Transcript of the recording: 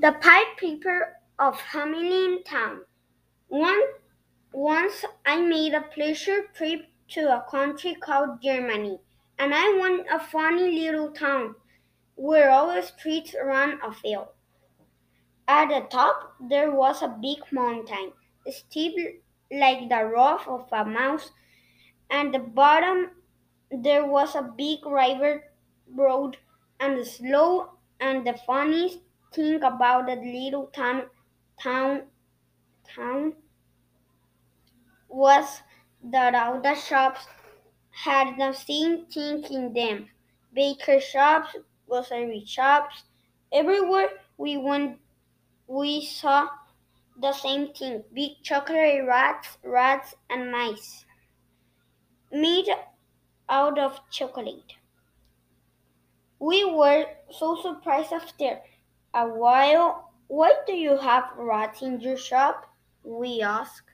The Pied Piper of Hamelin Town. One, once I made a pleasure trip to a country called Germany, and I went a funny little town where all the streets ran a field. At the top there was a big mountain, steep like the roof of a mouse, and the bottom there was a big river road, and the slow and the funniest thing about that little town town town was that all the shops had the same thing in them. Baker shops, grocery shops, everywhere we went we saw the same thing. Big chocolate rats, rats and mice. Made out of chocolate. We were so surprised after a while. Why do you have rats in your shop? We asked.